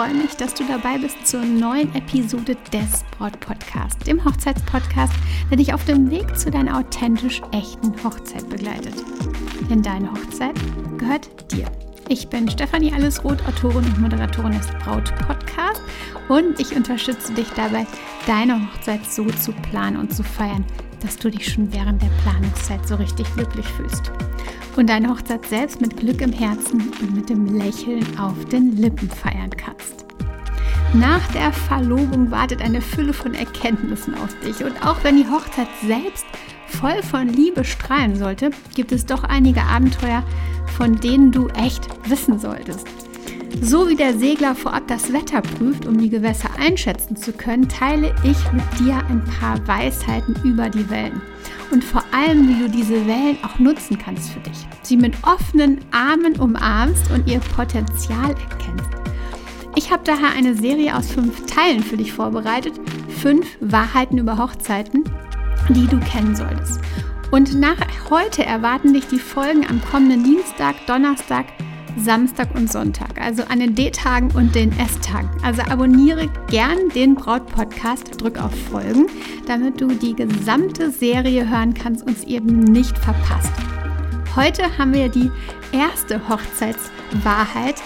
freue mich, dass du dabei bist zur neuen Episode des Braut Podcast, dem Hochzeitspodcast, der dich auf dem Weg zu deiner authentisch echten Hochzeit begleitet. Denn deine Hochzeit gehört dir. Ich bin Stefanie Allesroth, Autorin und Moderatorin des Braut Podcast und ich unterstütze dich dabei, deine Hochzeit so zu planen und zu feiern, dass du dich schon während der Planungszeit so richtig glücklich fühlst und deine Hochzeit selbst mit Glück im Herzen und mit dem Lächeln auf den Lippen feiern kannst. Nach der Verlobung wartet eine Fülle von Erkenntnissen auf dich und auch wenn die Hochzeit selbst voll von Liebe strahlen sollte, gibt es doch einige Abenteuer, von denen du echt wissen solltest. So wie der Segler vorab das Wetter prüft, um die Gewässer einschätzen zu können, teile ich mit dir ein paar Weisheiten über die Wellen. Und vor allem, wie du diese Wellen auch nutzen kannst für dich. Sie mit offenen Armen umarmst und ihr Potenzial erkennst. Ich habe daher eine Serie aus fünf Teilen für dich vorbereitet. Fünf Wahrheiten über Hochzeiten, die du kennen solltest. Und nach heute erwarten dich die Folgen am kommenden Dienstag, Donnerstag, Samstag und Sonntag, also an den D-Tagen und den S-Tagen. Also abonniere gern den Braut-Podcast, drück auf Folgen, damit du die gesamte Serie hören kannst und es eben nicht verpasst. Heute haben wir die erste Hochzeitswahrheit.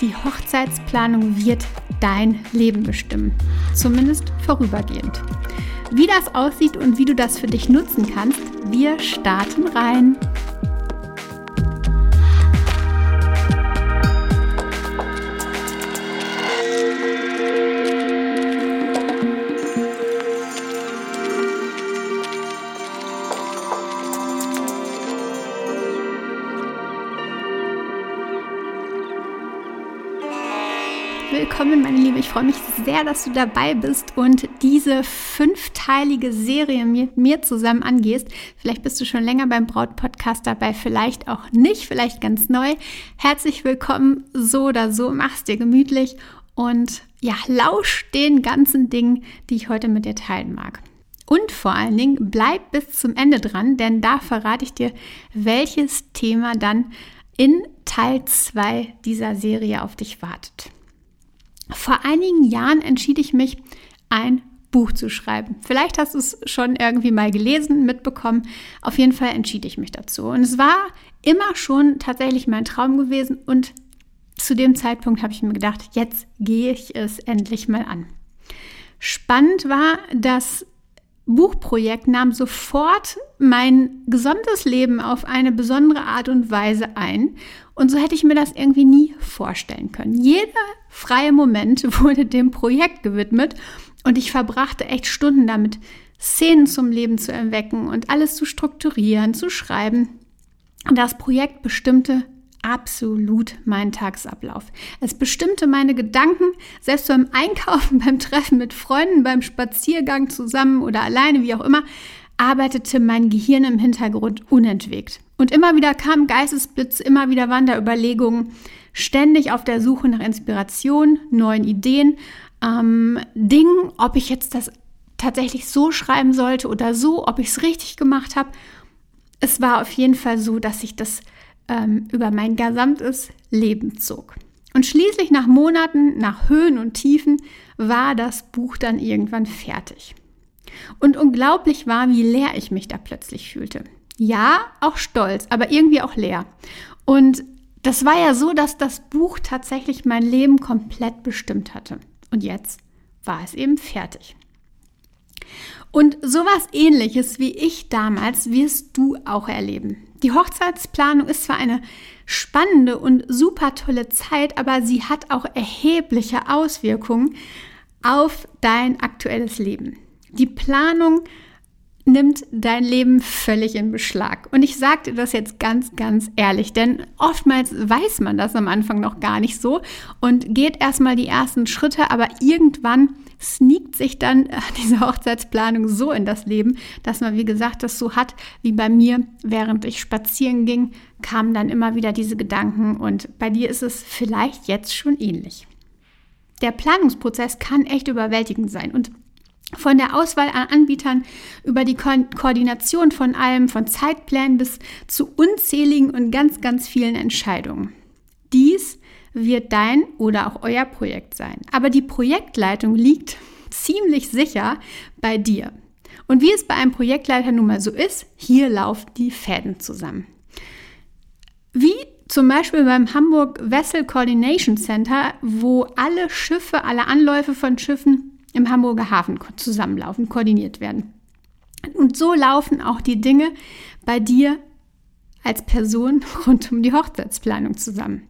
Die Hochzeitsplanung wird dein Leben bestimmen, zumindest vorübergehend. Wie das aussieht und wie du das für dich nutzen kannst, wir starten rein. Willkommen, meine Liebe. Ich freue mich sehr, dass du dabei bist und diese fünfteilige Serie mit mir zusammen angehst. Vielleicht bist du schon länger beim Braut-Podcast dabei, vielleicht auch nicht, vielleicht ganz neu. Herzlich willkommen, so oder so, mach's dir gemütlich und ja, lausch den ganzen Dingen, die ich heute mit dir teilen mag. Und vor allen Dingen bleib bis zum Ende dran, denn da verrate ich dir, welches Thema dann in Teil 2 dieser Serie auf dich wartet. Vor einigen Jahren entschied ich mich, ein Buch zu schreiben. Vielleicht hast du es schon irgendwie mal gelesen, mitbekommen. Auf jeden Fall entschied ich mich dazu. Und es war immer schon tatsächlich mein Traum gewesen. Und zu dem Zeitpunkt habe ich mir gedacht, jetzt gehe ich es endlich mal an. Spannend war, dass Buchprojekt nahm sofort mein gesamtes Leben auf eine besondere Art und Weise ein. Und so hätte ich mir das irgendwie nie vorstellen können. Jeder freie Moment wurde dem Projekt gewidmet und ich verbrachte echt Stunden damit, Szenen zum Leben zu erwecken und alles zu strukturieren, zu schreiben. Das Projekt bestimmte absolut meinen Tagesablauf. Es bestimmte meine Gedanken, selbst beim Einkaufen, beim Treffen mit Freunden, beim Spaziergang zusammen oder alleine, wie auch immer, arbeitete mein Gehirn im Hintergrund unentwegt. Und immer wieder kamen Geistesblitze, immer wieder Wanderüberlegungen, ständig auf der Suche nach Inspiration, neuen Ideen, ähm, Dingen, ob ich jetzt das tatsächlich so schreiben sollte oder so, ob ich es richtig gemacht habe. Es war auf jeden Fall so, dass ich das ähm, über mein gesamtes Leben zog. Und schließlich nach Monaten, nach Höhen und Tiefen, war das Buch dann irgendwann fertig. Und unglaublich war, wie leer ich mich da plötzlich fühlte. Ja, auch stolz, aber irgendwie auch leer. Und das war ja so, dass das Buch tatsächlich mein Leben komplett bestimmt hatte. Und jetzt war es eben fertig. Und sowas ähnliches wie ich damals wirst du auch erleben. Die Hochzeitsplanung ist zwar eine spannende und super tolle Zeit, aber sie hat auch erhebliche Auswirkungen auf dein aktuelles Leben. Die Planung nimmt dein Leben völlig in Beschlag. Und ich sage dir das jetzt ganz, ganz ehrlich, denn oftmals weiß man das am Anfang noch gar nicht so und geht erstmal die ersten Schritte, aber irgendwann sneakt sich dann diese Hochzeitsplanung so in das Leben, dass man, wie gesagt, das so hat wie bei mir, während ich spazieren ging, kamen dann immer wieder diese Gedanken und bei dir ist es vielleicht jetzt schon ähnlich. Der Planungsprozess kann echt überwältigend sein und von der Auswahl an Anbietern über die Ko Koordination von allem, von Zeitplänen bis zu unzähligen und ganz, ganz vielen Entscheidungen. Dies wird dein oder auch euer Projekt sein. Aber die Projektleitung liegt ziemlich sicher bei dir. Und wie es bei einem Projektleiter nun mal so ist, hier laufen die Fäden zusammen. Wie zum Beispiel beim Hamburg Vessel Coordination Center, wo alle Schiffe, alle Anläufe von Schiffen im Hamburger Hafen zusammenlaufen, koordiniert werden. Und so laufen auch die Dinge bei dir als Person rund um die Hochzeitsplanung zusammen.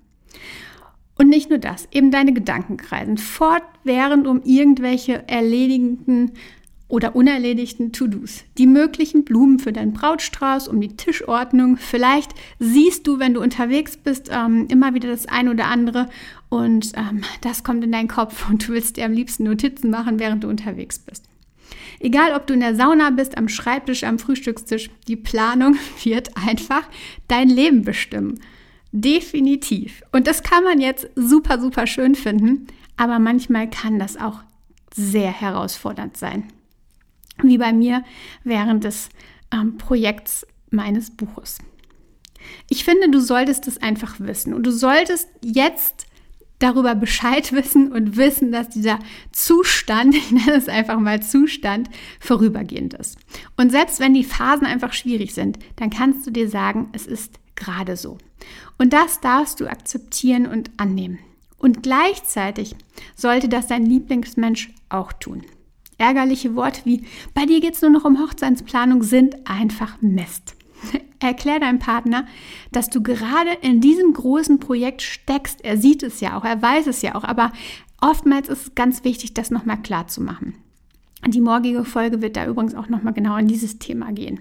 Und nicht nur das, eben deine Gedanken kreisen fortwährend um irgendwelche erledigten oder unerledigten To-Dos. Die möglichen Blumen für deinen Brautstrauß, um die Tischordnung. Vielleicht siehst du, wenn du unterwegs bist, ähm, immer wieder das eine oder andere und ähm, das kommt in deinen Kopf und du willst dir am liebsten Notizen machen, während du unterwegs bist. Egal, ob du in der Sauna bist, am Schreibtisch, am Frühstückstisch, die Planung wird einfach dein Leben bestimmen. Definitiv. Und das kann man jetzt super, super schön finden, aber manchmal kann das auch sehr herausfordernd sein wie bei mir während des ähm, Projekts meines Buches. Ich finde, du solltest es einfach wissen und du solltest jetzt darüber Bescheid wissen und wissen, dass dieser Zustand, ich nenne es einfach mal Zustand, vorübergehend ist. Und selbst wenn die Phasen einfach schwierig sind, dann kannst du dir sagen, es ist gerade so. Und das darfst du akzeptieren und annehmen. Und gleichzeitig sollte das dein Lieblingsmensch auch tun. Ärgerliche Worte wie bei dir geht es nur noch um Hochzeitsplanung sind einfach Mist. Erklär deinem Partner, dass du gerade in diesem großen Projekt steckst. Er sieht es ja auch, er weiß es ja auch, aber oftmals ist es ganz wichtig, das nochmal klar zu machen. Die morgige Folge wird da übrigens auch nochmal genau in dieses Thema gehen.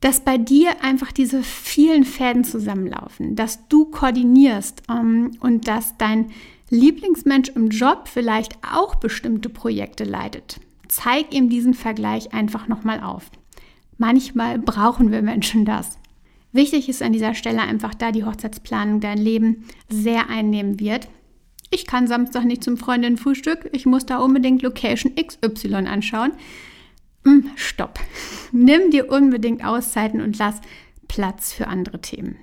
Dass bei dir einfach diese vielen Fäden zusammenlaufen, dass du koordinierst ähm, und dass dein Lieblingsmensch im Job vielleicht auch bestimmte Projekte leitet. Zeig ihm diesen Vergleich einfach nochmal auf. Manchmal brauchen wir Menschen das. Wichtig ist an dieser Stelle einfach, da die Hochzeitsplanung dein Leben sehr einnehmen wird. Ich kann Samstag nicht zum Freundinnenfrühstück, ich muss da unbedingt Location XY anschauen. Hm, stopp. Nimm dir unbedingt Auszeiten und lass Platz für andere Themen.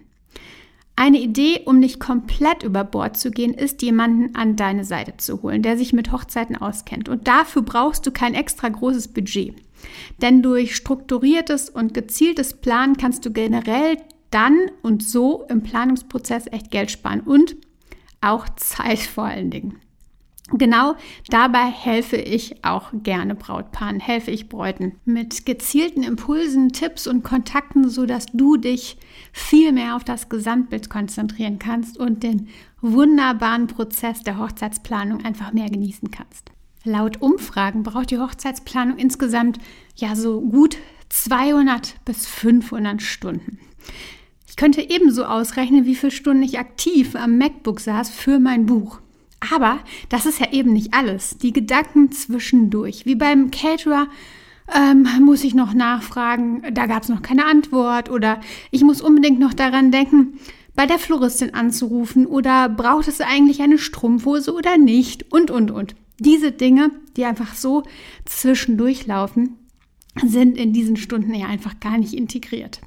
Eine Idee, um nicht komplett über Bord zu gehen, ist, jemanden an deine Seite zu holen, der sich mit Hochzeiten auskennt. Und dafür brauchst du kein extra großes Budget. Denn durch strukturiertes und gezieltes Planen kannst du generell dann und so im Planungsprozess echt Geld sparen und auch Zeit vor allen Dingen. Genau dabei helfe ich auch gerne Brautpaaren, helfe ich Bräuten mit gezielten Impulsen, Tipps und Kontakten, sodass du dich viel mehr auf das Gesamtbild konzentrieren kannst und den wunderbaren Prozess der Hochzeitsplanung einfach mehr genießen kannst. Laut Umfragen braucht die Hochzeitsplanung insgesamt ja so gut 200 bis 500 Stunden. Ich könnte ebenso ausrechnen, wie viele Stunden ich aktiv am MacBook saß für mein Buch. Aber das ist ja eben nicht alles. Die Gedanken zwischendurch. Wie beim Caterer ähm, muss ich noch nachfragen, da gab es noch keine Antwort oder ich muss unbedingt noch daran denken, bei der Floristin anzurufen oder braucht es eigentlich eine Strumpfhose oder nicht und, und, und. Diese Dinge, die einfach so zwischendurch laufen, sind in diesen Stunden ja einfach gar nicht integriert.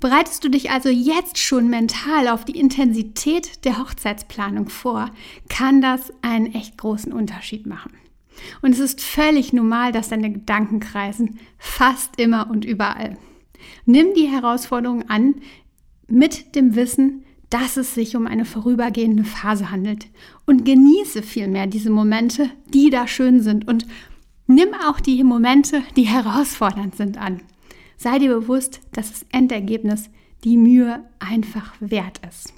Bereitest du dich also jetzt schon mental auf die Intensität der Hochzeitsplanung vor, kann das einen echt großen Unterschied machen. Und es ist völlig normal, dass deine Gedanken kreisen, fast immer und überall. Nimm die Herausforderung an mit dem Wissen, dass es sich um eine vorübergehende Phase handelt und genieße vielmehr diese Momente, die da schön sind und nimm auch die Momente, die herausfordernd sind an. Sei dir bewusst, dass das Endergebnis die Mühe einfach wert ist.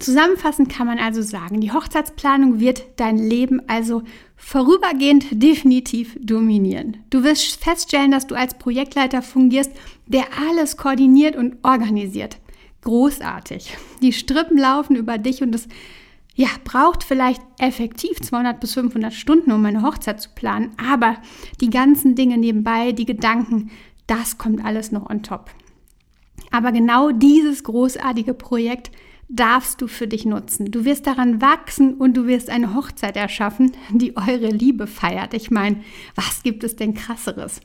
Zusammenfassend kann man also sagen, die Hochzeitsplanung wird dein Leben also vorübergehend definitiv dominieren. Du wirst feststellen, dass du als Projektleiter fungierst, der alles koordiniert und organisiert. Großartig. Die Strippen laufen über dich und es ja, braucht vielleicht effektiv 200 bis 500 Stunden, um eine Hochzeit zu planen, aber die ganzen Dinge nebenbei, die Gedanken, das kommt alles noch on top. Aber genau dieses großartige Projekt darfst du für dich nutzen. Du wirst daran wachsen und du wirst eine Hochzeit erschaffen, die eure Liebe feiert. Ich meine, was gibt es denn krasseres?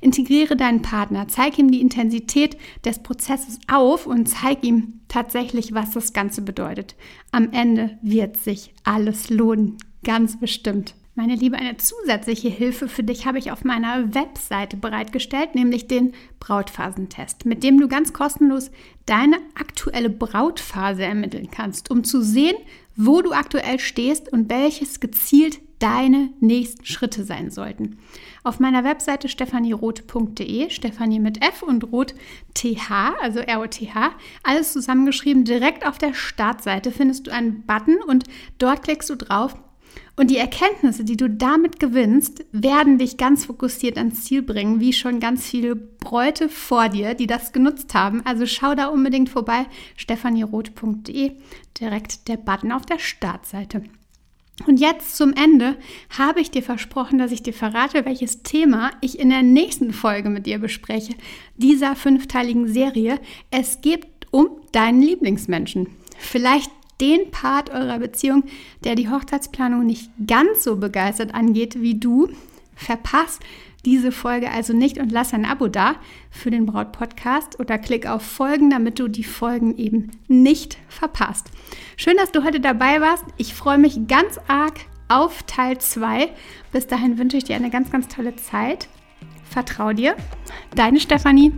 Integriere deinen Partner, zeig ihm die Intensität des Prozesses auf und zeig ihm tatsächlich, was das Ganze bedeutet. Am Ende wird sich alles lohnen, ganz bestimmt. Meine Liebe, eine zusätzliche Hilfe für dich habe ich auf meiner Webseite bereitgestellt, nämlich den Brautphasentest, mit dem du ganz kostenlos deine aktuelle Brautphase ermitteln kannst, um zu sehen, wo du aktuell stehst und welches gezielt deine nächsten Schritte sein sollten. Auf meiner Webseite stephanieroth.de, Stephanie mit F und Roth TH, also R-O-T-H, alles zusammengeschrieben, direkt auf der Startseite findest du einen Button und dort klickst du drauf und die Erkenntnisse, die du damit gewinnst, werden dich ganz fokussiert ans Ziel bringen, wie schon ganz viele Bräute vor dir, die das genutzt haben. Also schau da unbedingt vorbei, stephanieroth.de, direkt der Button auf der Startseite. Und jetzt zum Ende habe ich dir versprochen, dass ich dir verrate, welches Thema ich in der nächsten Folge mit dir bespreche, dieser fünfteiligen Serie. Es geht um deinen Lieblingsmenschen. Vielleicht den Part eurer Beziehung, der die Hochzeitsplanung nicht ganz so begeistert angeht wie du, verpasst diese Folge also nicht und lass ein Abo da für den Braut Podcast oder klick auf Folgen, damit du die Folgen eben nicht verpasst. Schön, dass du heute dabei warst. Ich freue mich ganz arg auf Teil 2. Bis dahin wünsche ich dir eine ganz, ganz tolle Zeit. Vertrau dir. Deine Stefanie.